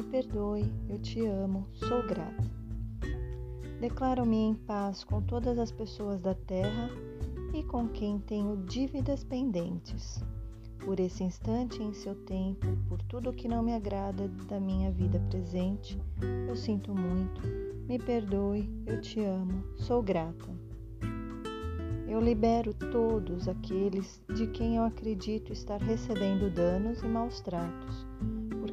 me perdoe, eu te amo, sou grata. Declaro-me em paz com todas as pessoas da Terra e com quem tenho dívidas pendentes. Por esse instante em seu tempo, por tudo que não me agrada da minha vida presente, eu sinto muito, me perdoe, eu te amo, sou grata. Eu libero todos aqueles de quem eu acredito estar recebendo danos e maus tratos,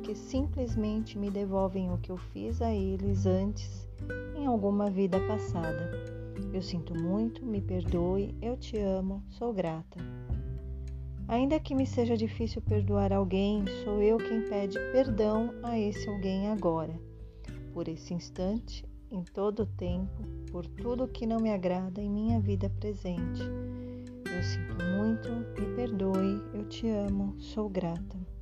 porque simplesmente me devolvem o que eu fiz a eles antes em alguma vida passada. Eu sinto muito, me perdoe, eu te amo, sou grata. Ainda que me seja difícil perdoar alguém, sou eu quem pede perdão a esse alguém agora, por esse instante, em todo o tempo, por tudo que não me agrada em minha vida presente. Eu sinto muito, me perdoe, eu te amo, sou grata.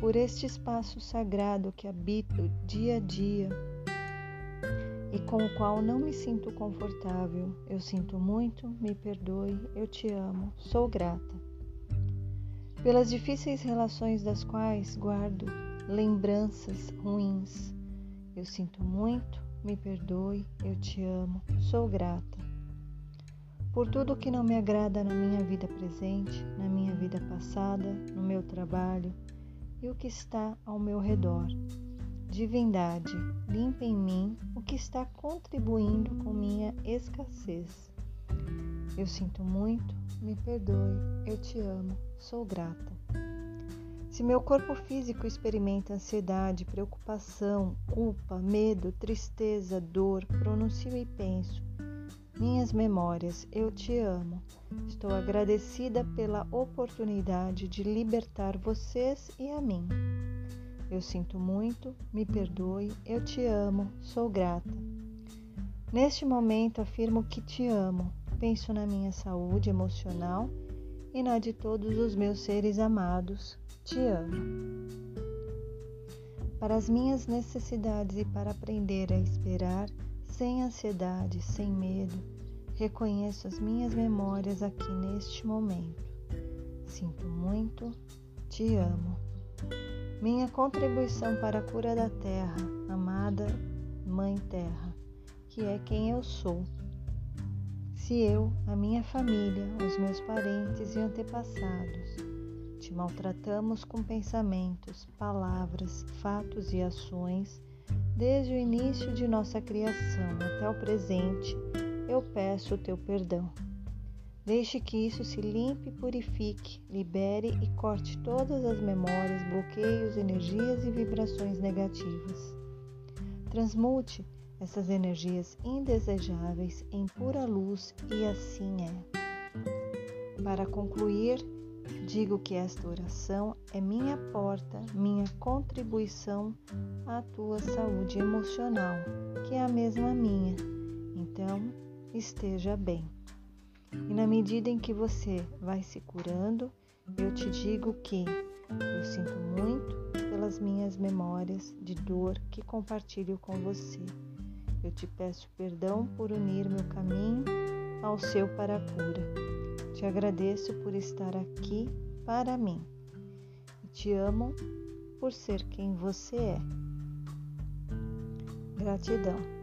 Por este espaço sagrado que habito dia a dia, e com o qual não me sinto confortável. Eu sinto muito, me perdoe, eu te amo, sou grata. Pelas difíceis relações das quais guardo lembranças ruins. Eu sinto muito, me perdoe, eu te amo, sou grata. Por tudo que não me agrada na minha vida presente, na minha vida passada, no meu trabalho e o que está ao meu redor. Divindade, limpa em mim o que está contribuindo com minha escassez. Eu sinto muito, me perdoe, eu te amo, sou grata. Se meu corpo físico experimenta ansiedade, preocupação, culpa, medo, tristeza, dor, pronuncio e penso, minhas memórias, eu te amo. Estou agradecida pela oportunidade de libertar vocês e a mim. Eu sinto muito, me perdoe, eu te amo, sou grata. Neste momento afirmo que te amo, penso na minha saúde emocional e na de todos os meus seres amados. Te amo. Para as minhas necessidades e para aprender a esperar sem ansiedade, sem medo, reconheço as minhas memórias aqui neste momento. Sinto muito, te amo. Minha contribuição para a cura da terra, amada Mãe Terra, que é quem eu sou. Se eu, a minha família, os meus parentes e antepassados te maltratamos com pensamentos, palavras, fatos e ações, desde o início de nossa criação até o presente, eu peço o teu perdão. Deixe que isso se limpe, purifique, libere e corte todas as memórias, bloqueios, energias e vibrações negativas. Transmute essas energias indesejáveis em pura luz e assim é. Para concluir, digo que esta oração é minha porta, minha contribuição à tua saúde emocional, que é a mesma minha. Então, esteja bem. E na medida em que você vai se curando, eu te digo que eu sinto muito pelas minhas memórias de dor que compartilho com você. Eu te peço perdão por unir meu caminho ao seu para a cura. Te agradeço por estar aqui para mim. Te amo por ser quem você é. Gratidão.